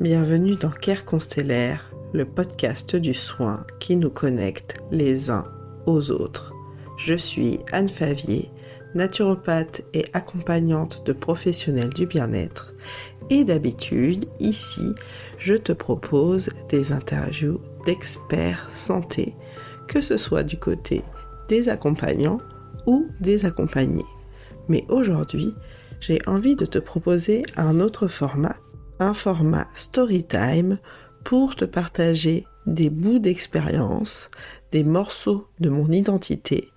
Bienvenue dans Care Constellaire, le podcast du soin qui nous connecte les uns aux autres. Je suis Anne Favier, naturopathe et accompagnante de professionnels du bien-être. Et d'habitude, ici, je te propose des interviews d'experts santé, que ce soit du côté des accompagnants ou des accompagnés. Mais aujourd'hui, j'ai envie de te proposer un autre format, un format story time pour te partager des bouts d'expérience, des morceaux de mon identité,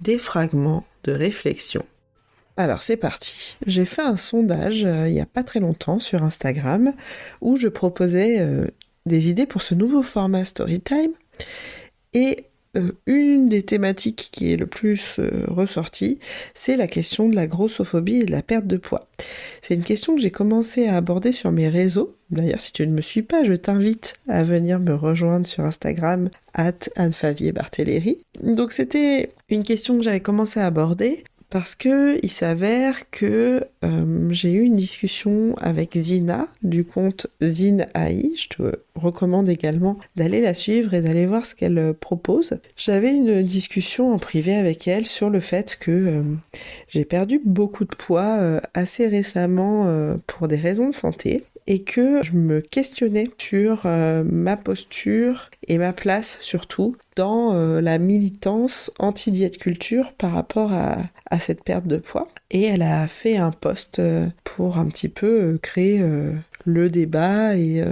des fragments de réflexion. Alors c'est parti. J'ai fait un sondage euh, il n'y a pas très longtemps sur Instagram où je proposais euh, des idées pour ce nouveau format Storytime. Et euh, une des thématiques qui est le plus euh, ressortie, c'est la question de la grossophobie et de la perte de poids. C'est une question que j'ai commencé à aborder sur mes réseaux. D'ailleurs, si tu ne me suis pas, je t'invite à venir me rejoindre sur Instagram, at Anne-Favier Donc c'était une question que j'avais commencé à aborder parce que il s'avère que euh, j'ai eu une discussion avec Zina du compte Zin AI. Je te recommande également d'aller la suivre et d'aller voir ce qu'elle euh, propose. J'avais une discussion en privé avec elle sur le fait que euh, j'ai perdu beaucoup de poids assez récemment pour des raisons de santé et que je me questionnais sur euh, ma posture et ma place surtout dans euh, la militance anti-diète culture par rapport à, cette perte de poids. Et elle a fait un post euh, pour un petit peu créer le débat et,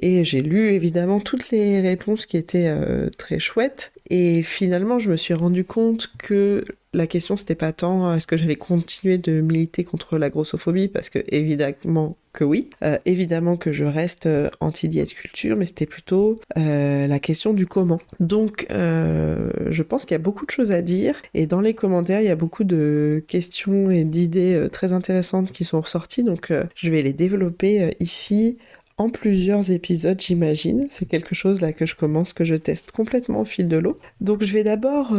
et j'ai lu évidemment toutes les réponses qui étaient très chouettes et finalement je me suis rendu compte que la question c'était pas tant est-ce que j'allais continuer de militer contre la grossophobie parce que évidemment que oui, euh, évidemment que je reste euh, anti-diète culture, mais c'était plutôt euh, la question du comment. Donc, je pense qu'il y a beaucoup de choses à dire, et dans les commentaires, il y a beaucoup de questions et d'idées très intéressantes qui sont ressorties, donc je vais les développer ici en plusieurs épisodes, j'imagine. C'est quelque chose là que je commence, que je teste complètement au fil de l'eau. Donc je vais d'abord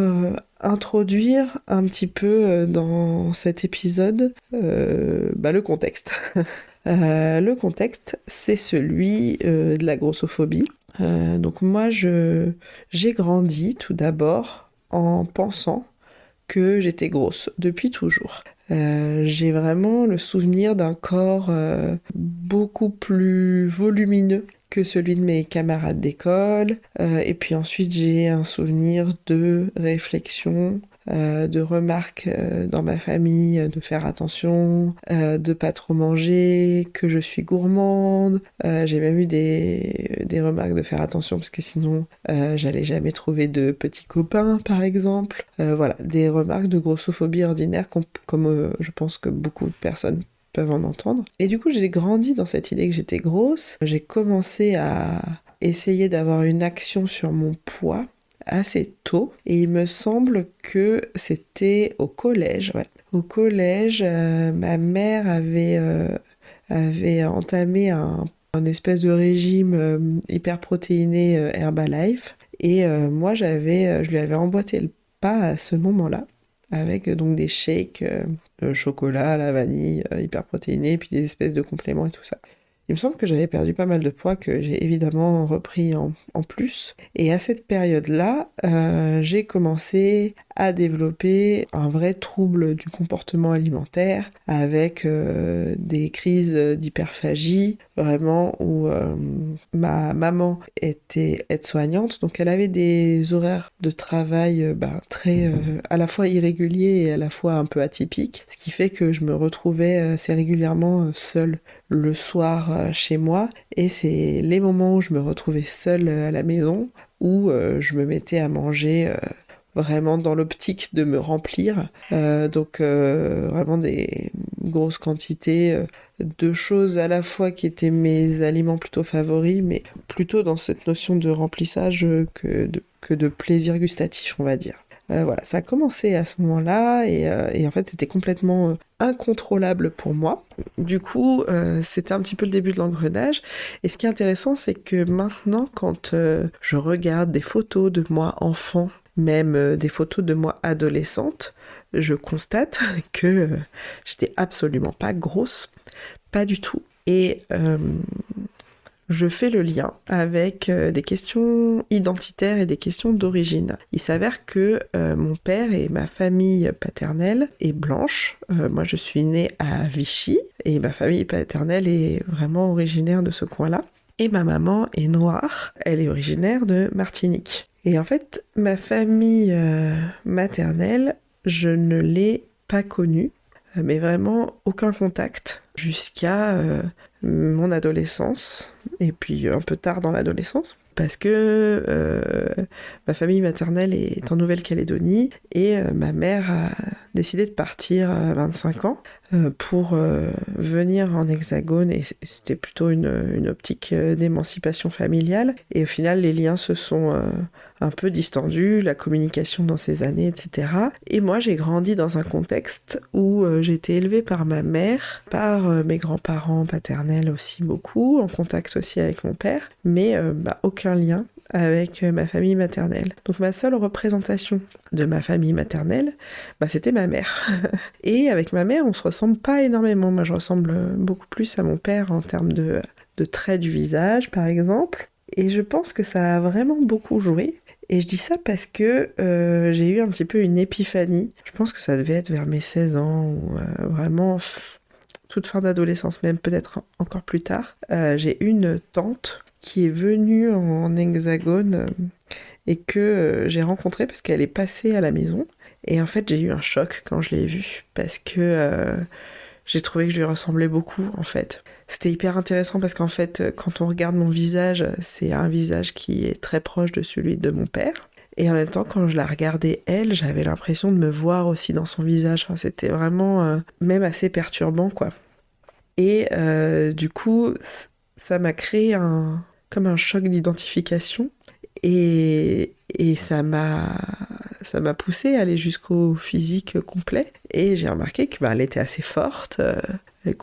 introduire un petit peu dans cet épisode bah, le contexte. Euh, le contexte, c'est celui euh, de la grossophobie. Euh, donc moi, j'ai grandi tout d'abord en pensant que j'étais grosse depuis toujours. J'ai vraiment le souvenir d'un corps beaucoup plus volumineux que celui de mes camarades d'école. et puis ensuite, j'ai un souvenir de réflexion euh, de remarques euh, dans ma famille, euh, de faire attention, de pas trop manger, que je suis gourmande. J'ai même eu des, des, remarques de faire attention parce que sinon j'allais jamais trouver de petits copains, par exemple. voilà, des remarques de grossophobie ordinaire comme je pense que beaucoup de personnes peuvent en entendre. Et du coup, j'ai grandi dans cette idée que j'étais grosse. J'ai commencé à essayer d'avoir une action sur mon poids assez tôt et il me semble que c'était au collège. Au collège, euh, ma mère avait, euh, entamé un, espèce de régime euh, hyper protéiné Herbalife et moi j'avais, je lui avais emboîté le pas à ce moment-là avec donc des shakes chocolat, la vanille, hyper protéinés, puis des espèces de compléments et tout ça. Il me semble que j'avais perdu pas mal de poids que j'ai évidemment repris en, plus. Et à cette période-là, euh, j'ai commencé à développer un vrai trouble du comportement alimentaire avec euh, des crises d'hyperphagie, vraiment où euh, ma maman était aide-soignante, donc elle avait des horaires de travail bah, très à la fois irréguliers et à la fois un peu atypiques, ce qui fait que je me retrouvais assez régulièrement seule le soir euh, chez moi et c'est les moments où je me retrouvais seule euh, à la maison où euh, je me mettais à manger vraiment dans l'optique de me remplir. donc vraiment des grosses quantités de choses à la fois qui étaient mes aliments plutôt favoris, mais plutôt dans cette notion de remplissage que que de plaisir gustatif, on va dire. Euh, voilà, ça a commencé à ce moment-là et, euh, en fait c'était complètement euh, incontrôlable pour moi. Du coup, c'était un petit peu le début de l'engrenage. Et ce qui est intéressant, c'est que maintenant, quand je regarde des photos de moi enfant, même des photos de moi adolescente, je constate que j'étais absolument pas grosse, pas du tout. Et je fais le lien avec euh, des questions identitaires et des questions d'origine. Il s'avère que euh, mon père et ma famille paternelle est blanche. Euh, moi, je suis née à Vichy et ma famille paternelle est vraiment originaire de ce coin-là. Et ma maman est noire. Elle est originaire de Martinique. Et en fait, ma famille maternelle, je ne l'ai pas connue, mais vraiment aucun contact jusqu'à mon adolescence et puis un peu tard dans l'adolescence parce que euh, ma famille maternelle est en Nouvelle-Calédonie et euh, ma mère a décidé de partir à 25 ans euh, pour venir en hexagone et c'était plutôt une, une optique d'émancipation familiale et au final les liens se sont un peu distendu, la communication dans ces années, etc. Et moi, j'ai grandi dans un contexte où euh, j'ai été élevée par ma mère, par euh, mes grands-parents paternels aussi beaucoup, en contact aussi avec mon père, mais euh, bah, aucun lien avec ma famille maternelle. Donc ma seule représentation de ma famille maternelle, bah, c'était ma mère. Et avec ma mère, on se ressemble pas énormément. Moi, je ressemble beaucoup plus à mon père en termes de, traits du visage, par exemple. Et je pense que ça a vraiment beaucoup joué et je dis ça parce que euh, j'ai eu un petit peu une épiphanie. Je pense que ça devait être vers mes 16 ans, ou euh, vraiment toute fin d'adolescence, même peut-être encore plus tard. Euh, j'ai une tante qui est venue en hexagone et que j'ai rencontrée parce qu'elle est passée à la maison. Et en fait, j'ai eu un choc quand je l'ai vue parce que j'ai trouvé que je lui ressemblais beaucoup en fait. C'était hyper intéressant parce qu'en fait, quand on regarde mon visage, c'est un visage qui est très proche de celui de mon père. Et en même temps, quand je la regardais elle, j'avais l'impression de me voir aussi dans son visage. c'était vraiment euh, même assez perturbant, quoi. Et euh, du coup, ça m'a créé un comme un choc d'identification et, et ça m'a ça m'a poussé à aller jusqu'au physique complet. Et j'ai remarqué que bah, elle était assez forte, euh,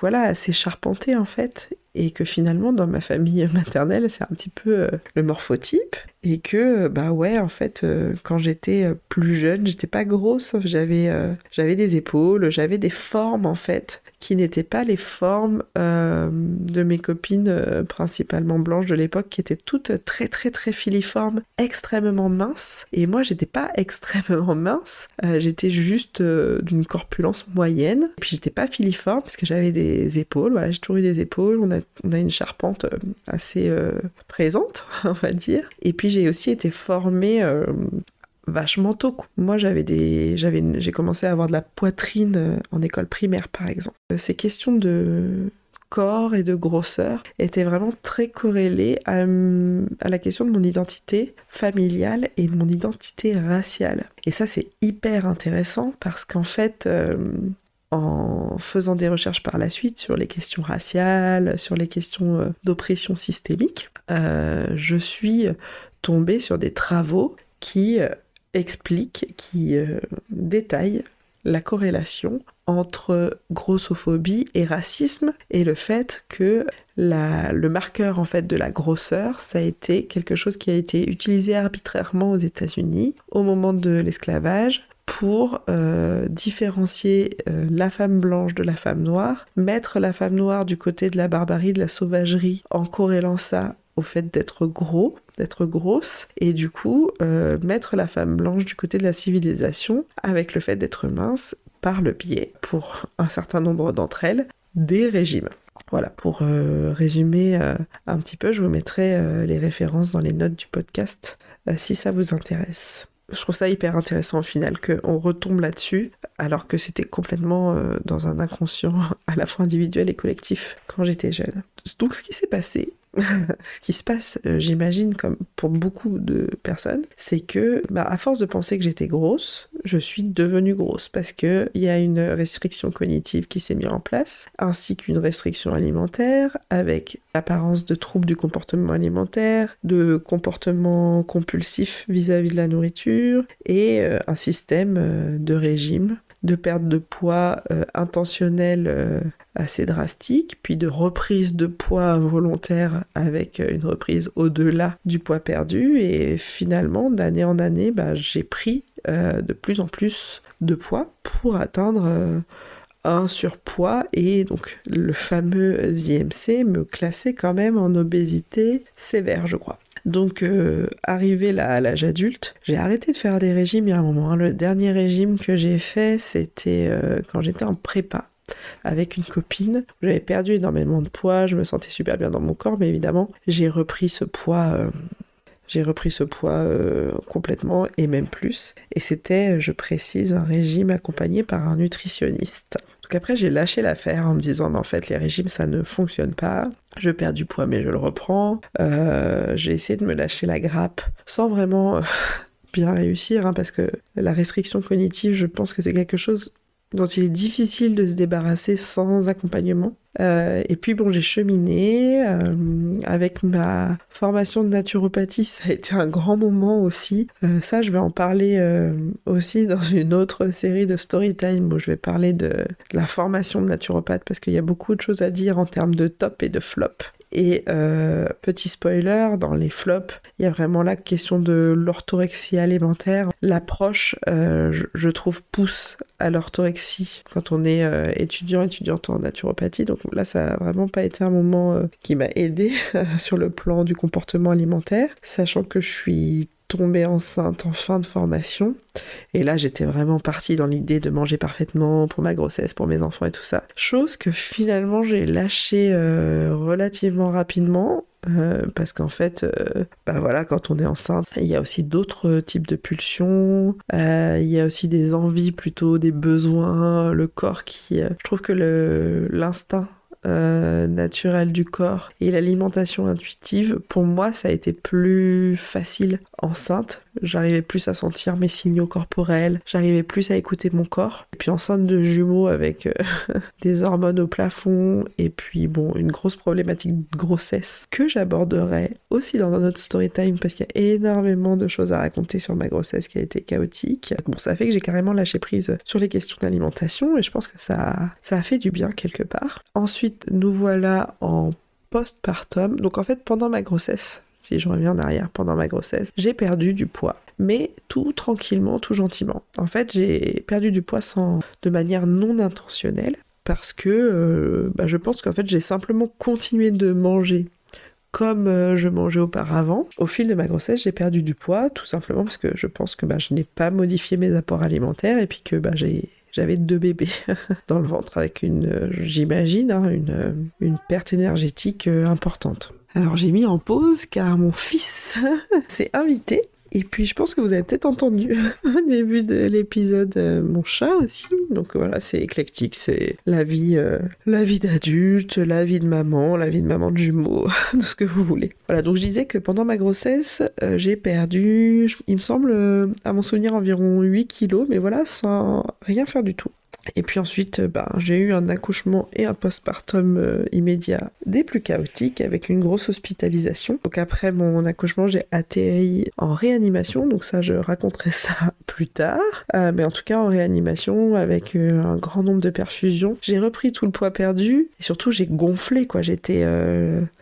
voilà, assez charpentée en fait. Et que finalement, dans ma famille maternelle, c'est un petit peu euh, le morphotype. Et que, bah ouais, en fait, euh, quand j'étais plus jeune, j'étais pas grosse, j'avais j'avais des épaules, j'avais des formes en fait qui n'étaient pas les formes euh, de mes copines euh, principalement blanches de l'époque qui étaient toutes très très très filiformes, extrêmement minces. Et moi j'étais pas extrêmement mince, euh, j'étais juste d'une corpulence moyenne. Et puis j'étais pas filiforme parce que j'avais des épaules, voilà, j'ai toujours eu des épaules, on a, on a une charpente assez présente, on va dire. Et puis j'ai aussi été formée vachement tôt. Moi, j'avais des, j'avais, j'ai commencé à avoir de la poitrine euh, en école primaire, par exemple. Euh, ces questions de corps et de grosseur étaient vraiment très corrélées à, la question de mon identité familiale et de mon identité raciale. Et ça, c'est hyper intéressant parce qu'en fait, euh, en faisant des recherches par la suite sur les questions raciales, sur les questions d'oppression systémique, je suis tombée sur des travaux qui explique, qui euh, détaille la corrélation entre grossophobie et racisme et le fait que le marqueur en fait de la grosseur ça a été quelque chose qui a été utilisé arbitrairement aux États-Unis au moment de l'esclavage pour euh, différencier euh, la femme blanche de la femme noire, mettre la femme noire du côté de la barbarie, de la sauvagerie, en corrélant ça au fait d'être gros, grosse, et du coup euh, mettre la femme blanche du côté de la civilisation avec le fait d'être mince par le biais, pour un certain nombre d'entre elles, des régimes. Voilà, pour euh, résumer euh, un petit peu, je vous mettrai les références dans les notes du podcast si ça vous intéresse. Je trouve ça hyper intéressant au final qu'on retombe là-dessus alors que c'était complètement dans un inconscient à la fois individuel et collectif quand j'étais jeune. Donc ce qui s'est passé, ce qui se passe, euh, j'imagine, comme pour beaucoup de personnes, c'est que, bah, à force de penser que j'étais grosse, je suis devenue grosse parce qu'il y a une restriction cognitive qui s'est mise en place, ainsi qu'une restriction alimentaire, avec l'apparence de troubles du comportement alimentaire, de comportement compulsif vis-à-vis de la nourriture, et euh, un système euh, de régime de perte de poids intentionnel assez drastique, puis de reprise de poids involontaire avec une reprise au-delà du poids perdu. Et finalement, d'année en année, bah, j'ai pris euh, de plus en plus de poids pour atteindre euh, un surpoids et donc le fameux IMC me classait quand même en obésité sévère, je crois. Donc, euh, arrivé là à l'âge adulte, j'ai arrêté de faire des régimes il y a un moment. Hein. Le dernier régime que j'ai fait, c'était euh, quand j'étais en prépa avec une copine. J'avais perdu énormément de poids, je me sentais super bien dans mon corps, mais évidemment, j'ai repris ce poids. Euh, j'ai repris ce poids complètement et même plus. Et c'était, je précise, un régime accompagné par un nutritionniste. Donc après, j'ai lâché l'affaire en me disant, en fait, les régimes, ça ne fonctionne pas. Je perds du poids, mais je le reprends. Euh, j'ai essayé de me lâcher la grappe sans vraiment euh, bien réussir, hein, parce que la restriction cognitive, je pense que c'est quelque chose dont il est difficile de se débarrasser sans accompagnement. Euh, et puis bon, j'ai cheminé euh, avec ma formation de naturopathie, ça a été un grand moment aussi. Euh, ça, je vais en parler aussi dans une autre série de story time où je vais parler de la formation de naturopathe parce qu'il y a beaucoup de choses à dire en termes de top et de flop. Et euh, petit spoiler, dans les flops, il y a vraiment la question de l'orthorexie alimentaire. L'approche, euh, je, trouve, pousse à l'orthorexie quand on est euh, étudiant, étudiante en naturopathie. Donc là, ça n'a vraiment pas été un moment qui m'a aidé sur le plan du comportement alimentaire, sachant que je suis tombée enceinte en fin de formation. Et là, j'étais vraiment partie dans l'idée de manger parfaitement pour ma grossesse, pour mes enfants et tout ça. Chose que finalement j'ai lâché euh, relativement rapidement. Euh, parce qu'en fait, euh, bah voilà, quand on est enceinte, il y a aussi d'autres types de pulsions, il y a aussi des envies plutôt, des besoins, le corps qui... je trouve que l'instinct euh, naturel du corps et l'alimentation intuitive, pour moi, ça a été plus facile enceinte. J'arrivais plus à sentir mes signaux corporels, j'arrivais plus à écouter mon corps. Et puis enceinte de jumeaux avec euh, des hormones au plafond et puis bon, une grosse problématique de grossesse que j'aborderai aussi dans un autre story time parce qu'il y a énormément de choses à raconter sur ma grossesse qui a été chaotique. Bon, ça fait que j'ai carrément lâché prise sur les questions d'alimentation et je pense que ça, ça a fait du bien quelque part. Nous voilà en postpartum. Donc en fait, pendant ma grossesse, si je reviens en arrière, pendant ma grossesse, j'ai perdu du poids. Mais tout tranquillement, tout gentiment. En fait, j'ai perdu du poids de manière non intentionnelle parce que euh, bah, je pense qu'en fait, j'ai simplement continué de manger comme euh, je mangeais auparavant. Au fil de ma grossesse, j'ai perdu du poids, tout simplement parce que je pense que bah, je n'ai pas modifié mes apports alimentaires et puis que bah, j'ai j'avais deux bébés dans le ventre avec une, j'imagine, hein, une, une perte énergétique euh, importante. Alors j'ai mis en pause car mon fils s'est invité et puis je pense que vous avez peut-être entendu au début de l'épisode euh, mon chat aussi. Donc voilà, c'est éclectique, c'est la vie, euh, la vie d'adulte, la vie de maman, la vie de maman de jumeaux, tout ce que vous voulez. Voilà, donc je disais que pendant ma grossesse, euh, j'ai perdu, il me semble, à mon souvenir, environ 8 kilos, mais voilà, sans rien faire du tout. Et puis ensuite, euh, ben, j'ai eu un accouchement et un postpartum euh, immédiat des plus chaotiques avec une grosse hospitalisation. Donc après mon accouchement, j'ai atterri en réanimation. Donc ça, je raconterai ça plus tard. Euh, mais en tout cas, en réanimation avec un grand nombre de perfusions. J'ai repris tout le poids perdu et surtout, j'ai gonflé. quoi. J'étais,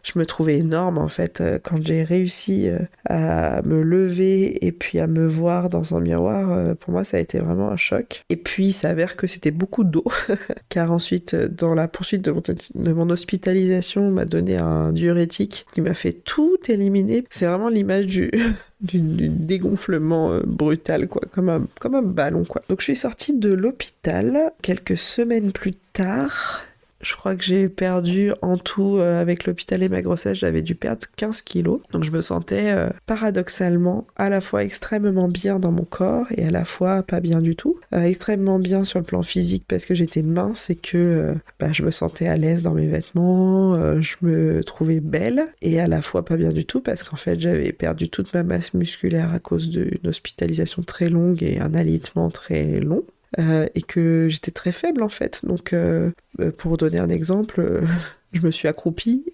je me trouvais énorme en fait quand j'ai réussi à me lever et puis à me voir dans un miroir. pour moi, ça a été vraiment un choc. Et puis, il s'avère que c'était beaucoup d'eau, car ensuite, dans la poursuite de mon, hospitalisation, on m'a donné un diurétique qui m'a fait tout éliminer. C'est vraiment l'image du, dégonflement euh, brutal, quoi, comme un, comme un ballon, quoi. Donc je suis sortie de l'hôpital quelques semaines plus tard je crois que j'ai perdu en tout, euh, avec l'hôpital et ma grossesse, j'avais dû perdre 15 kilos. Donc je me sentais euh, paradoxalement à la fois extrêmement bien dans mon corps et à la fois pas bien du tout. Euh, extrêmement bien sur le plan physique parce que j'étais mince et que bah, je me sentais à l'aise dans mes vêtements, je me trouvais belle et à la fois pas bien du tout parce qu'en fait j'avais perdu toute ma masse musculaire à cause d'une hospitalisation très longue et un alitement très long. Euh, et que j'étais très faible en fait. Donc, euh, euh, pour donner un exemple, je me suis accroupie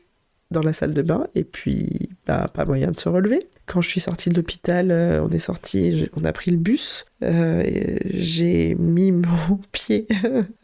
dans la salle de bain et puis bah, pas moyen de se relever. quand je suis sortie de l'hôpital, on est sorti, on a pris le bus. j'ai mis mon pied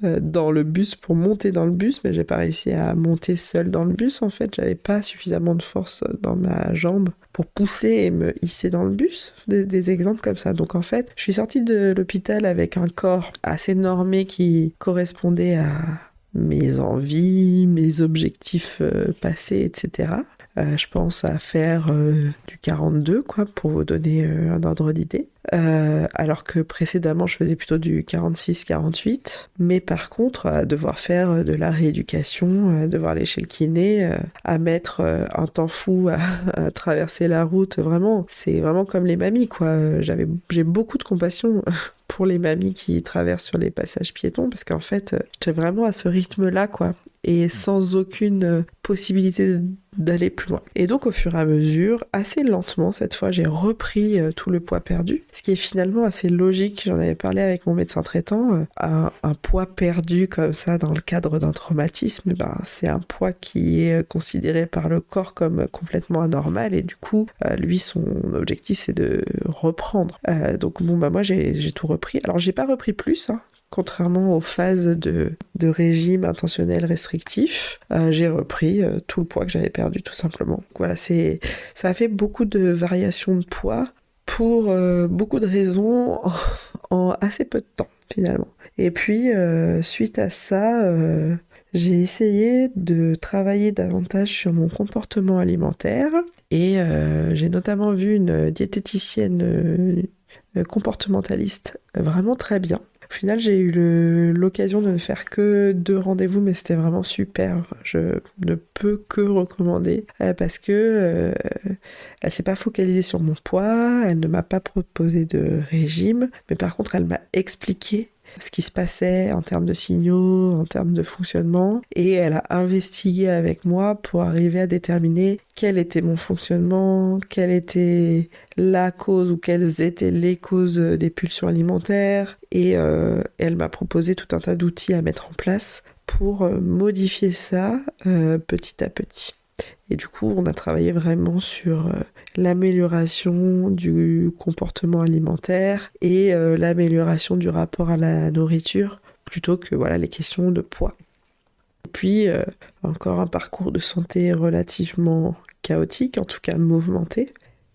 dans le bus pour monter dans le bus, mais j'ai pas réussi à monter seule dans le bus. En fait, j'avais pas suffisamment de force dans ma jambe pour pousser et me hisser dans le bus. Des, des exemples comme ça. Donc en fait, je suis sortie de l'hôpital avec un corps assez normé qui correspondait à mes envies, mes objectifs euh, passés, etc. Euh, je pense à faire euh, du 42, quoi, pour vous donner un ordre d'idée. alors que précédemment, je faisais plutôt du 46-48. Mais par contre, à devoir faire de la rééducation, devoir aller chez le kiné, à mettre un temps fou à, traverser la route, vraiment, c'est vraiment comme les mamies, quoi. J'avais, j'ai beaucoup de compassion pour les mamies qui traversent sur les passages piétons parce qu'en fait, j'étais vraiment à ce rythme-là, quoi et sans aucune euh, possibilité d'aller plus loin. Et donc au fur et à mesure, assez lentement cette fois, j'ai repris euh, tout le poids perdu, ce qui est finalement assez logique. J'en avais parlé avec mon médecin traitant. Euh, un, poids perdu comme ça dans le cadre d'un traumatisme, ben, c'est un poids qui est considéré par le corps comme complètement anormal et du coup, lui, son objectif c'est de reprendre. donc bon, bah moi j'ai tout repris. Alors j'ai pas repris plus, hein, contrairement aux phases de, régime intentionnel restrictif, euh, j'ai repris euh, tout le poids que j'avais perdu tout simplement. Voilà, c'est ça a fait beaucoup de variations de poids pour euh, beaucoup de raisons en, assez peu de temps finalement. Et puis suite à ça, j'ai essayé de travailler davantage sur mon comportement alimentaire et j'ai notamment vu une diététicienne comportementaliste vraiment très bien au final, j'ai eu l'occasion de ne faire que deux rendez-vous, mais c'était vraiment super. Je ne peux que recommander euh, parce que euh, elle s'est pas focalisée sur mon poids, elle ne m'a pas proposé de régime, mais par contre, elle m'a expliqué ce qui se passait en termes de signaux, en termes de fonctionnement, et elle a investigué avec moi pour arriver à déterminer quel était mon fonctionnement, quelle était la cause ou quelles étaient les causes des pulsions alimentaires, et euh, elle m'a proposé tout un tas d'outils à mettre en place pour euh, modifier ça euh, petit à petit. Et du coup, on a travaillé vraiment sur euh, l'amélioration du comportement alimentaire et euh, l'amélioration du rapport à la nourriture plutôt que voilà les questions de poids. Et puis euh, encore un parcours de santé relativement chaotique, en tout cas mouvementé.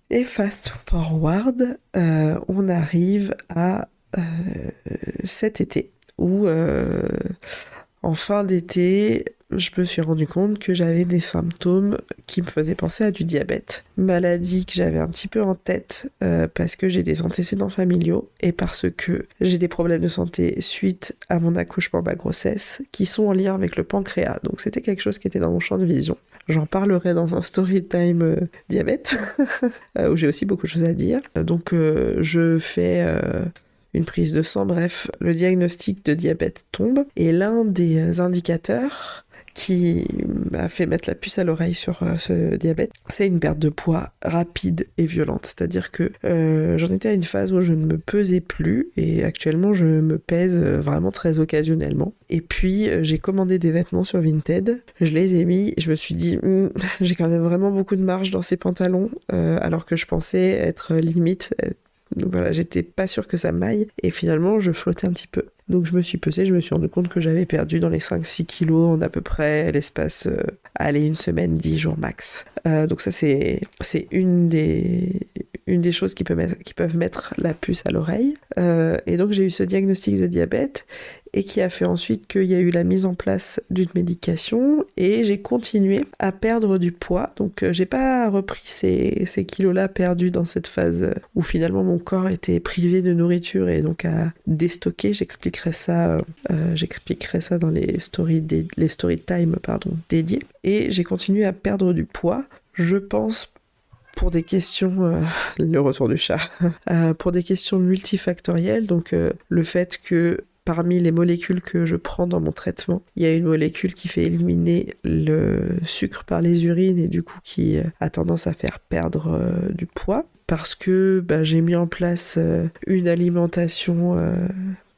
Et fast forward, on arrive à cet été où en fin d'été, je me suis rendu compte que j'avais des symptômes qui me faisaient penser à du diabète. Maladie que j'avais un petit peu en tête euh, parce que j'ai des antécédents familiaux et parce que j'ai des problèmes de santé suite à mon accouchement, ma grossesse, qui sont en lien avec le pancréas. Donc c'était quelque chose qui était dans mon champ de vision. J'en parlerai dans un story time euh, diabète, euh, où j'ai aussi beaucoup de choses à dire. Donc je fais une prise de sang, bref, le diagnostic de diabète tombe. Et l'un des indicateurs qui m'a fait mettre la puce à l'oreille sur euh, ce diabète, c'est une perte de poids rapide et violente. C'est-à-dire que euh, j'en étais à une phase où je ne me pesais plus et actuellement je me pèse euh, vraiment très occasionnellement. Et puis j'ai commandé des vêtements sur Vinted, je les ai mis, je me suis dit hmm, j'ai quand même vraiment beaucoup de marge dans ces pantalons alors que je pensais être limite donc voilà, j'étais pas sûre que ça m'aille et finalement je flottais un petit peu. Donc je me suis pesée, je me suis rendu compte que j'avais perdu dans les 5-6 kilos en à peu près l'espace, euh, allez, une semaine, 10 jours max. Euh, donc ça c'est, une, des, une des choses qui peuvent mettre, qui peuvent mettre la puce à l'oreille. Euh, et donc j'ai eu ce diagnostic de diabète et qui a fait ensuite qu'il y a eu la mise en place d'une médication et j'ai continué à perdre du poids. Donc euh, j'ai pas repris ces, kilos-là perdus dans cette phase où finalement mon corps était privé de nourriture et donc à déstocker. J'expliquerai ça, euh, j'expliquerai ça dans les stories, les story time pardon, dédiés. Et j'ai continué à perdre du poids. Je pense pour des questions, euh, le retour du chat, pour des questions multifactorielles, donc le fait que parmi les molécules que je prends dans mon traitement, il y a une molécule qui fait éliminer le sucre par les urines et du coup qui euh, a tendance à faire perdre euh, du poids. Parce que bah, j'ai mis en place euh, une alimentation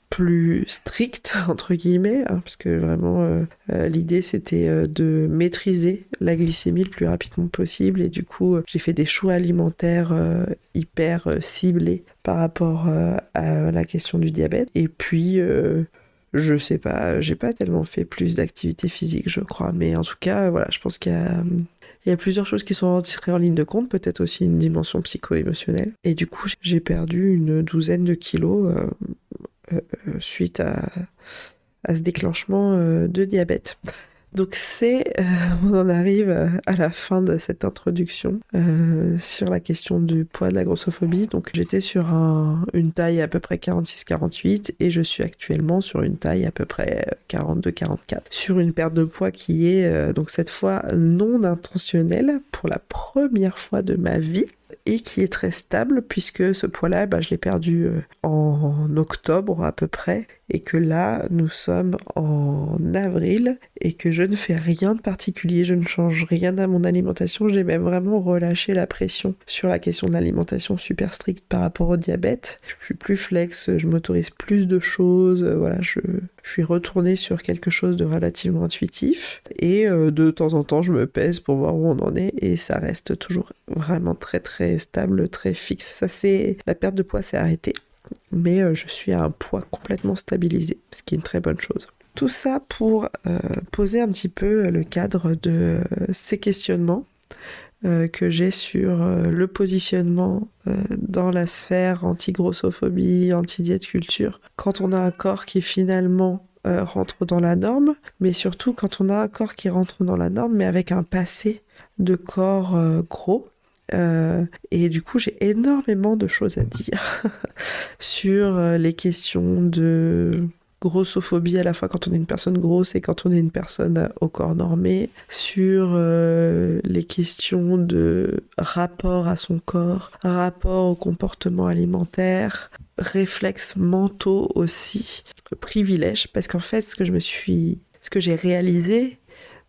plus strict entre guillemets hein, parce que vraiment euh, euh, l'idée c'était euh, de maîtriser la glycémie le plus rapidement possible. Et du coup j'ai fait des choix alimentaires hyper ciblés par rapport à la question du diabète. Et puis je sais pas j'ai pas tellement fait plus d'activité physique je crois. Mais en tout cas voilà je pense qu'il y a plusieurs choses qui sont rentrées en ligne de compte, peut-être aussi une dimension psycho-émotionnelle. Et du coup, j'ai perdu une douzaine de kilos suite à, ce déclenchement euh, de diabète. Donc c'est, euh, on en arrive à la fin de cette introduction sur la question du poids de la grossophobie. Donc j'étais sur une taille à peu près 46-48 et je suis actuellement sur une taille à peu près 42-44. Sur une perte de poids qui est donc cette fois non intentionnelle pour la première fois de ma vie et qui est très stable puisque ce poids-là, bah, je l'ai perdu euh, en octobre à peu près et que là, nous sommes en avril et que je ne fais rien de particulier, je ne change rien à mon alimentation, j'ai même vraiment relâché la pression sur la question de l'alimentation super stricte par rapport au diabète. Je suis plus flex, je m'autorise plus de choses, euh, voilà, je, suis retournée sur quelque chose de relativement intuitif et euh, de temps en temps, je me pèse pour voir où on en est et ça reste toujours vraiment très très stable, très fixe. Ça c'est la perte de poids s'est arrêtée mais euh, je suis à un poids complètement stabilisé, ce qui est une très bonne chose. Tout ça pour euh, poser un petit peu le cadre de ces questionnements que j'ai sur le positionnement dans la sphère anti-grossophobie, anti-diète culture, quand on a un corps qui finalement rentre dans la norme, mais surtout quand on a un corps qui rentre dans la norme, mais avec un passé de corps gros, euh, et du coup, j'ai énormément de choses à dire sur euh, les questions de grossophobie à la fois quand on est une personne grosse et quand on est une personne au corps normé, sur euh, les questions de rapport à son corps, rapport au comportement alimentaire, réflexes mentaux aussi, privilège, parce qu'en fait, que je me ce que j'ai réalisé,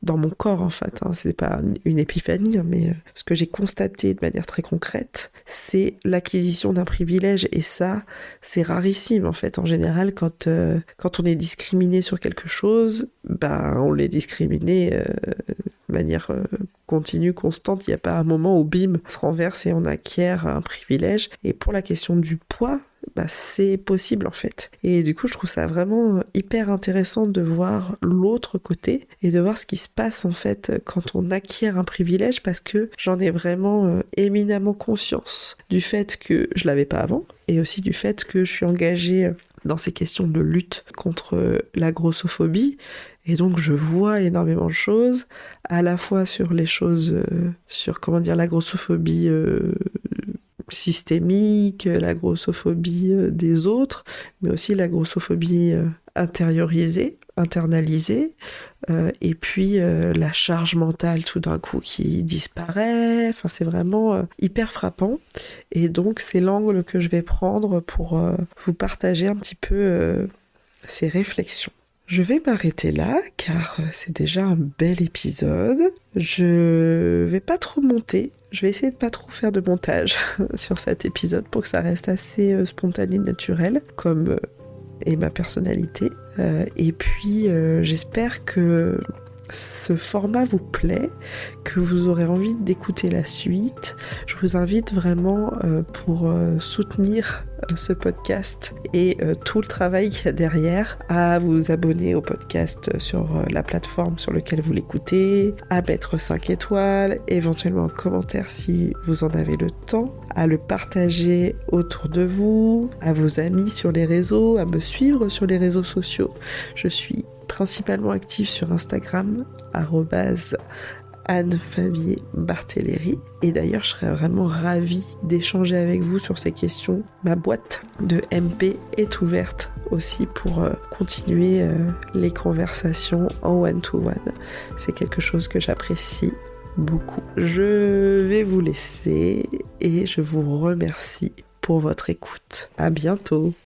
dans mon corps en fait. Hein. C'est pas une épiphanie, hein, mais euh, ce que j'ai constaté de manière très concrète, c'est l'acquisition d'un privilège et ça, c'est rarissime en fait. En général, quand euh, quand on est discriminé sur quelque chose, ben on l'est discriminé euh, de manière continue, constante. Il n'y a pas un moment où bim se renverse et on acquiert un privilège. Et pour la question du poids, bah, c'est possible en fait. Et du coup, je trouve ça vraiment hyper intéressant de voir l'autre côté et de voir ce qui se passe en fait quand on acquiert un privilège parce que j'en ai vraiment euh, éminemment conscience du fait que je l'avais pas avant et aussi du fait que je suis engagée dans ces questions de lutte contre euh, la grossophobie. Et donc je vois énormément de choses, à la fois sur les choses, sur comment dire la grossophobie systémique, la grossophobie euh, des autres, mais aussi la grossophobie euh, intériorisée, internalisée, euh, et puis la charge mentale tout d'un coup qui disparaît. Enfin, c'est vraiment hyper frappant. Et donc, c'est l'angle que je vais prendre pour vous partager un petit peu ces réflexions. Je vais m'arrêter là car euh, c'est déjà un bel épisode. Je vais pas trop monter. Je vais essayer de pas trop faire de montage sur cet épisode pour que ça reste assez euh, spontané, naturel, comme est euh, ma personnalité. et puis j'espère que ce format vous plaît, que vous aurez envie d'écouter la suite, je vous invite vraiment euh, pour euh, soutenir euh, ce podcast et tout le travail qu'il y a derrière à vous abonner au podcast sur la plateforme sur laquelle vous l'écoutez, à mettre 5 étoiles, éventuellement un commentaire si vous en avez le temps, à le partager autour de vous, à vos amis sur les réseaux, à me suivre sur les réseaux sociaux. Je suis principalement active sur Instagram, Anne Favier Barthéléry. Et d'ailleurs, je serais vraiment ravie d'échanger avec vous sur ces questions. Ma boîte de MP est ouverte aussi pour euh, continuer euh, les conversations en one-to-one. C'est quelque chose que j'apprécie beaucoup. Je vais vous laisser et je vous remercie pour votre écoute. À bientôt.